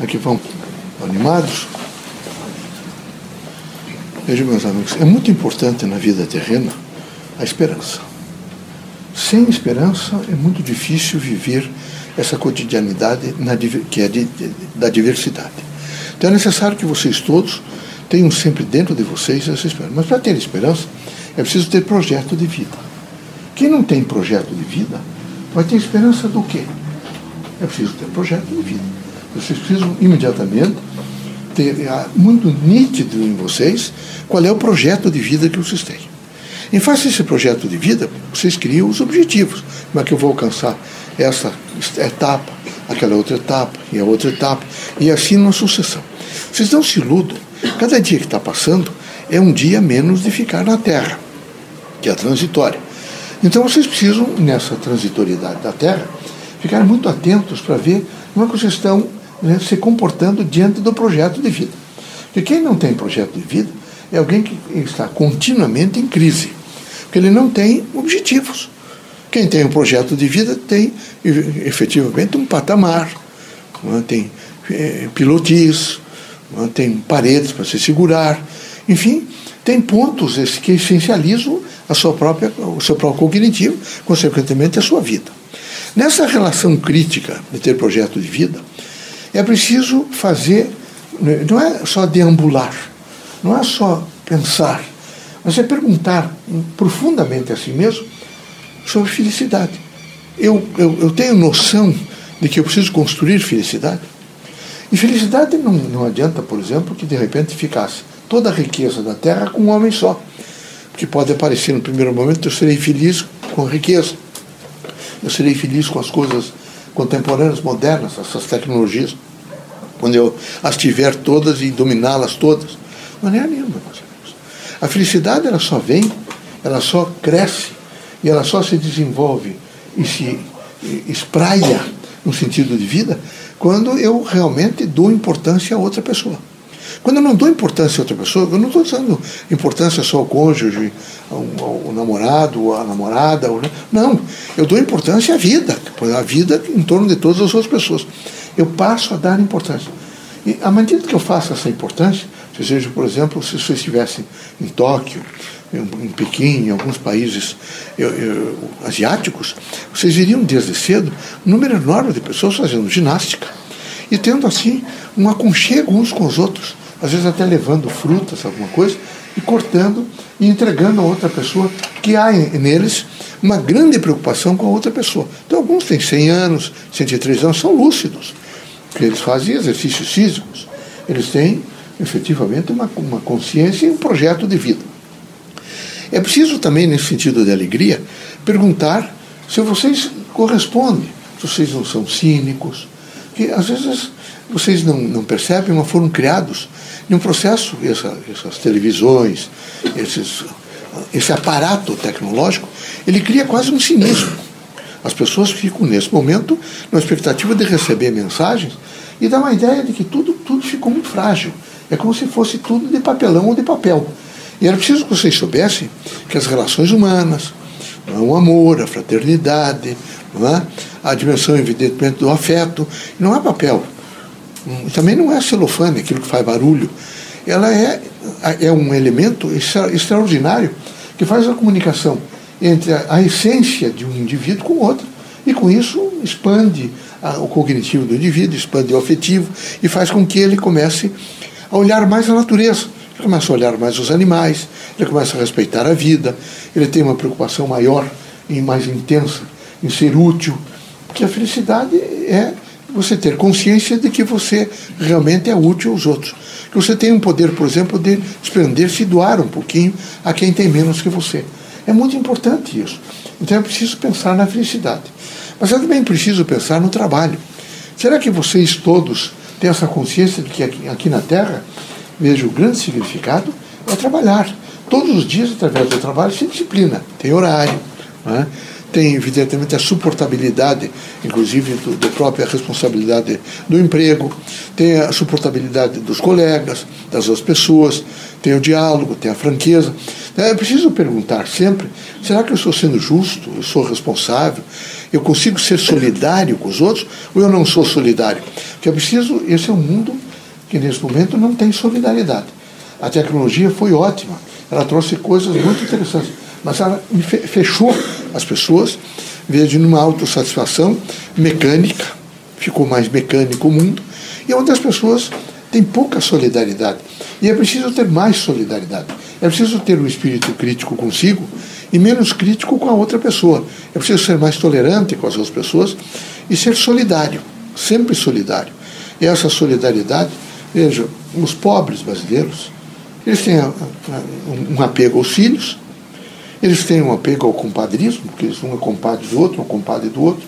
Como é vão? Animados? Vejam, meus amigos, é muito importante na vida terrena a esperança. Sem esperança é muito difícil viver essa cotidianidade na, que é de, de, da diversidade. Então é necessário que vocês todos tenham sempre dentro de vocês essa esperança. Mas para ter esperança, é preciso ter projeto de vida. Quem não tem projeto de vida, vai ter esperança do quê? É preciso ter projeto de vida. Vocês precisam imediatamente ter é, muito nítido em vocês qual é o projeto de vida que vocês têm. Em face desse projeto de vida, vocês criam os objetivos. Como é que eu vou alcançar essa etapa, aquela outra etapa e a outra etapa, e assim na sucessão. Vocês não se iludam. Cada dia que está passando é um dia menos de ficar na Terra, que é transitória. Então vocês precisam, nessa transitoriedade da Terra, ficar muito atentos para ver como é que vocês estão né, se comportando diante do projeto de vida. Porque quem não tem projeto de vida é alguém que está continuamente em crise, porque ele não tem objetivos. Quem tem um projeto de vida tem efetivamente um patamar, tem é, pilotis, tem paredes para se segurar, enfim, tem pontos que essencializam a sua própria, o seu próprio cognitivo, consequentemente a sua vida. Nessa relação crítica de ter projeto de vida, é preciso fazer, não é só deambular, não é só pensar, mas é perguntar profundamente a si mesmo sobre felicidade. Eu, eu, eu tenho noção de que eu preciso construir felicidade. E felicidade não, não adianta, por exemplo, que de repente ficasse toda a riqueza da terra com um homem só. Porque pode aparecer no primeiro momento, eu serei feliz com a riqueza. Eu serei feliz com as coisas contemporâneas, modernas, essas tecnologias, quando eu as tiver todas e dominá-las todas. Não é nenhuma, meus amigos. A felicidade ela só vem, ela só cresce e ela só se desenvolve e se espraia no sentido de vida quando eu realmente dou importância a outra pessoa. Quando eu não dou importância a outra pessoa, eu não estou dando importância só ao cônjuge, ao, ao namorado, à namorada. Não, eu dou importância à vida, a vida em torno de todas as outras pessoas. Eu passo a dar importância. E à medida que eu faço essa importância, vejam, por exemplo, se vocês estivessem em Tóquio, em Pequim, em alguns países eu, eu, asiáticos, vocês viriam desde cedo um número enorme de pessoas fazendo ginástica e tendo assim um aconchego uns com os outros, às vezes até levando frutas, alguma coisa, e cortando e entregando a outra pessoa, que há neles uma grande preocupação com a outra pessoa. Então, alguns têm 100 anos, 103 anos, são lúcidos, porque eles fazem exercícios físicos, eles têm efetivamente uma, uma consciência e um projeto de vida. É preciso também, nesse sentido de alegria, perguntar se vocês correspondem, se vocês não são cínicos, que às vezes vocês não, não percebem, mas foram criados em um processo, essa, essas televisões, esses, esse aparato tecnológico, ele cria quase um cinismo. As pessoas ficam, nesse momento, na expectativa de receber mensagens e dá uma ideia de que tudo, tudo ficou muito frágil. É como se fosse tudo de papelão ou de papel. E era preciso que vocês soubessem que as relações humanas, é? o amor, a fraternidade, é? a dimensão, evidentemente, do afeto, não é papel. Hum, também não é celofane, aquilo que faz barulho. Ela é, é um elemento extra, extraordinário que faz a comunicação entre a, a essência de um indivíduo com o outro. E com isso expande a, o cognitivo do indivíduo, expande o afetivo e faz com que ele comece a olhar mais a natureza ele começa a olhar mais os animais, ele começa a respeitar a vida, ele tem uma preocupação maior e mais intensa em ser útil, porque a felicidade é você ter consciência de que você realmente é útil aos outros. Que você tem um poder, por exemplo, de desprender-se e doar um pouquinho a quem tem menos que você. É muito importante isso. Então é preciso pensar na felicidade. Mas é também preciso pensar no trabalho. Será que vocês todos têm essa consciência de que aqui, aqui na Terra vejo o grande significado é trabalhar. Todos os dias, através do trabalho, se disciplina. Tem horário, né? tem, evidentemente, a suportabilidade, inclusive, da própria responsabilidade do emprego, tem a suportabilidade dos colegas, das outras pessoas, tem o diálogo, tem a franqueza. É preciso perguntar sempre: será que eu estou sendo justo? Eu sou responsável? Eu consigo ser solidário com os outros ou eu não sou solidário? Porque é preciso, esse é um mundo que nesse momento não tem solidariedade. A tecnologia foi ótima, ela trouxe coisas muito interessantes, mas ela fechou as pessoas, vez de numa autossatisfação mecânica, ficou mais mecânico o mundo, e onde as pessoas têm pouca solidariedade. E é preciso ter mais solidariedade. É preciso ter um espírito crítico consigo e menos crítico com a outra pessoa. É preciso ser mais tolerante com as outras pessoas e ser solidário, sempre solidário. E essa solidariedade, veja, os pobres brasileiros, eles têm um apego aos filhos, eles têm um apego ao compadrismo, porque um é compadre do outro, um é compadre do outro.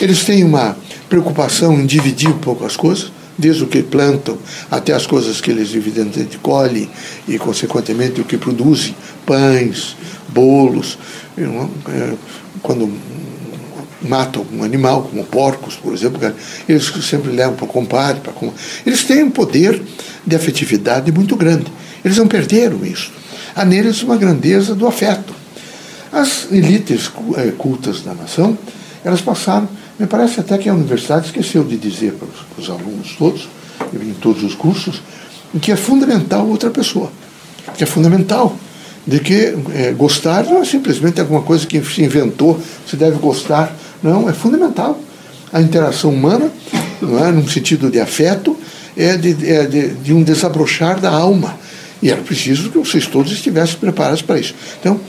Eles têm uma preocupação em dividir um pouco as coisas desde o que plantam até as coisas que eles evidentemente colhem e, consequentemente, o que produzem, pães, bolos. É, quando matam um animal, como porcos, por exemplo, eles sempre levam para o compadre. Para... Eles têm um poder de afetividade muito grande. Eles não perderam isso. Há neles uma grandeza do afeto. As elites é, cultas da nação, elas passaram me parece até que a universidade esqueceu de dizer para os, para os alunos todos, em todos os cursos, que é fundamental outra pessoa. Que é fundamental. De que é, gostar não é simplesmente alguma coisa que se inventou, se deve gostar. Não, é fundamental. A interação humana, não é, num sentido de afeto, é de, é de, de um desabrochar da alma. E era preciso que vocês todos estivessem preparados para isso. Então,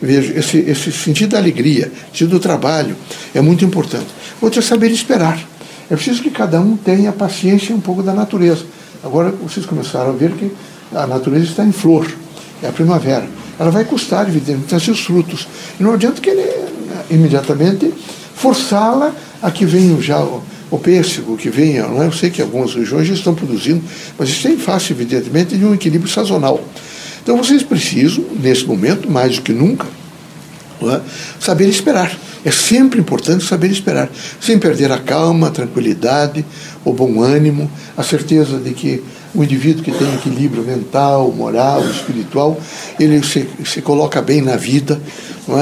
vejo, esse, esse sentido da alegria, sentido do trabalho, é muito importante. Outro é saber esperar. É preciso que cada um tenha paciência um pouco da natureza. Agora vocês começaram a ver que a natureza está em flor, é a primavera. Ela vai custar, evidentemente, os frutos. E não adianta querer imediatamente forçá-la a que venha já o, o pêssego, que venha. Não é? Eu sei que algumas regiões já estão produzindo, mas isso é em face, evidentemente, de um equilíbrio sazonal. Então vocês precisam, nesse momento, mais do que nunca, é? saber esperar. É sempre importante saber esperar, sem perder a calma, a tranquilidade, o bom ânimo, a certeza de que o indivíduo que tem equilíbrio mental, moral, espiritual, ele se, se coloca bem na vida,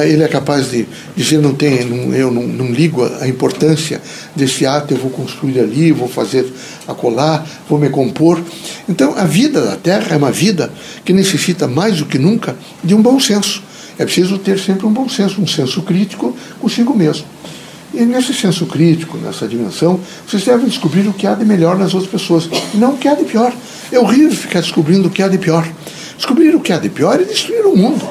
é? ele é capaz de dizer: não tem, não, eu não, não ligo a importância desse ato, eu vou construir ali, vou fazer acolá, vou me compor. Então, a vida da Terra é uma vida que necessita mais do que nunca de um bom senso é preciso ter sempre um bom senso, um senso crítico consigo mesmo. E nesse senso crítico, nessa dimensão, vocês devem descobrir o que há de melhor nas outras pessoas, e não o que há de pior. É horrível ficar descobrindo o que há de pior. Descobrir o que há de pior é destruir o mundo.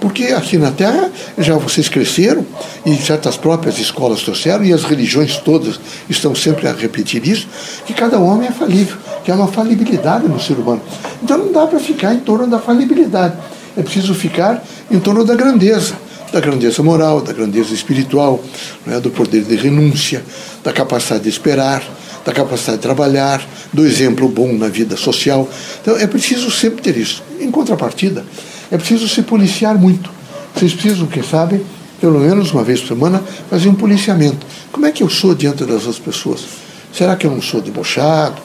Porque aqui na Terra já vocês cresceram e certas próprias escolas trouxeram, e as religiões todas estão sempre a repetir isso, que cada homem é falível, que há uma falibilidade no ser humano. Então não dá para ficar em torno da falibilidade é preciso ficar em torno da grandeza, da grandeza moral, da grandeza espiritual, né, do poder de renúncia, da capacidade de esperar, da capacidade de trabalhar, do exemplo bom na vida social. Então é preciso sempre ter isso. Em contrapartida, é preciso se policiar muito. Vocês precisam, quem sabe, pelo menos uma vez por semana, fazer um policiamento. Como é que eu sou diante das outras pessoas? Será que eu não sou debochado?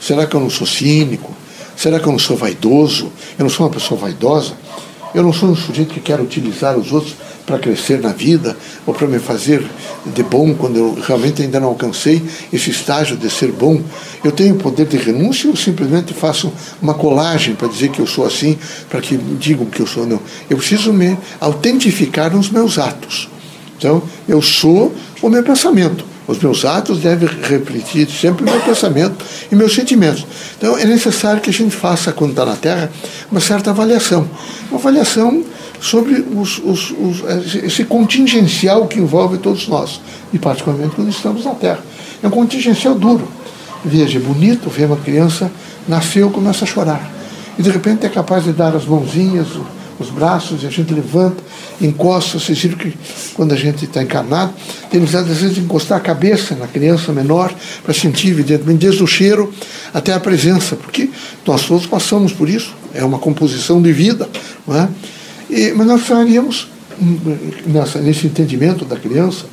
Será que eu não sou cínico? Será que eu não sou vaidoso? Eu não sou uma pessoa vaidosa? Eu não sou um sujeito que quer utilizar os outros para crescer na vida ou para me fazer de bom quando eu realmente ainda não alcancei esse estágio de ser bom. Eu tenho poder de renúncia ou simplesmente faço uma colagem para dizer que eu sou assim, para que digam que eu sou não. Eu preciso me autentificar nos meus atos. Então, eu sou o meu pensamento. Os meus atos devem refletir sempre o meu pensamento e meus sentimentos. Então é necessário que a gente faça, quando está na Terra, uma certa avaliação. Uma avaliação sobre os, os, os, esse contingencial que envolve todos nós, e particularmente quando estamos na Terra. É um contingencial duro. Veja, é bonito ver uma criança nasceu começa a chorar. E de repente é capaz de dar as mãozinhas, os braços, e a gente levanta, encosta. Vocês viram que quando a gente está encarnado, temos às vezes encostar a cabeça na criança menor para sentir, evidentemente, desde o cheiro até a presença, porque nós todos passamos por isso, é uma composição de vida. Não é? E, mas nós precisaríamos, nessa, nesse entendimento da criança,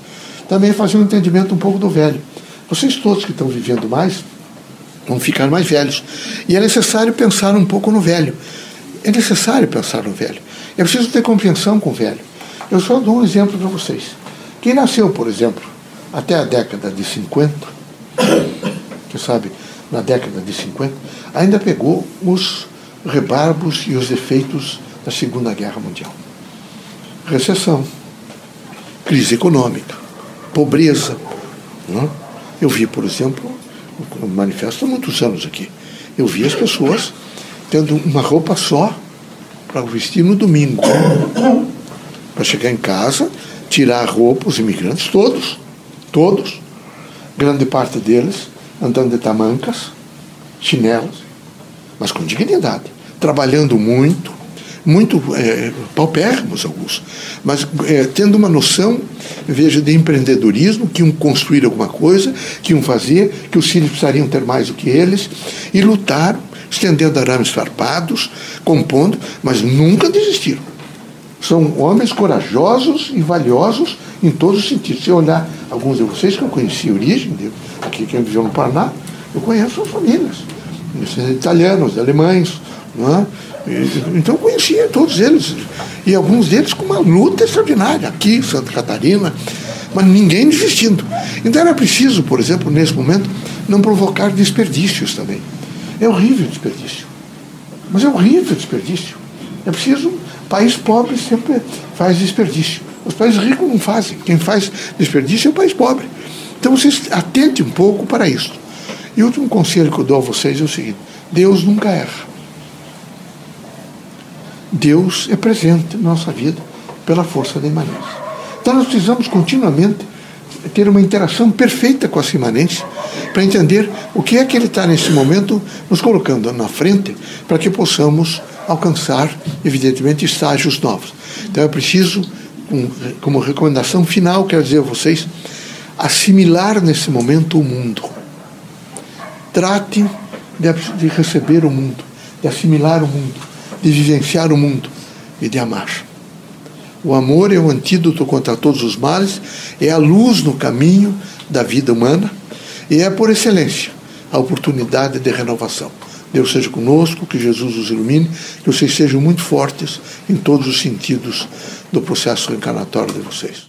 também fazer um entendimento um pouco do velho. Vocês todos que estão vivendo mais, vão ficar mais velhos. E é necessário pensar um pouco no velho. É necessário pensar no velho. É preciso ter compreensão com o velho. Eu só dou um exemplo para vocês. Quem nasceu, por exemplo, até a década de 50, que sabe, na década de 50, ainda pegou os rebarbos e os efeitos da Segunda Guerra Mundial. Recessão, crise econômica, pobreza. Não? É? Eu vi, por exemplo, um manifesto há muitos anos aqui, eu vi as pessoas tendo uma roupa só para vestir no domingo. Para chegar em casa, tirar a roupa, os imigrantes, todos, todos, grande parte deles andando de tamancas, chinelos, mas com dignidade, trabalhando muito, muito é, paupérrimos alguns, mas é, tendo uma noção, veja, de empreendedorismo, que iam construir alguma coisa, que iam fazer, que os filhos precisariam ter mais do que eles, e lutaram, estendendo arames farpados, compondo, mas nunca desistiram. São homens corajosos e valiosos em todos os sentidos. Se eu olhar alguns de vocês que eu conheci a origem, de, aqui quem viveu no Paraná, eu conheço as famílias, italianos, alemães, é? Então eu conhecia todos eles. E alguns deles com uma luta extraordinária, aqui em Santa Catarina, mas ninguém desistindo. Então era preciso, por exemplo, nesse momento, não provocar desperdícios também. É horrível o desperdício. Mas é horrível o desperdício. É preciso. País pobre sempre faz desperdício. Os países ricos não fazem. Quem faz desperdício é o país pobre. Então vocês atentem um pouco para isso. E o último conselho que eu dou a vocês é o seguinte: Deus nunca erra. Deus é presente na nossa vida pela força da imanência. Então nós precisamos continuamente ter uma interação perfeita com essa imanência para entender o que é que ele está nesse momento nos colocando na frente para que possamos alcançar, evidentemente, estágios novos. Então é preciso, como recomendação final, quero dizer a vocês, assimilar nesse momento o mundo. Trate de receber o mundo, de assimilar o mundo de vivenciar o mundo e de amar. O amor é o antídoto contra todos os males, é a luz no caminho da vida humana e é, por excelência, a oportunidade de renovação. Deus seja conosco, que Jesus os ilumine, que vocês sejam muito fortes em todos os sentidos do processo reencarnatório de vocês.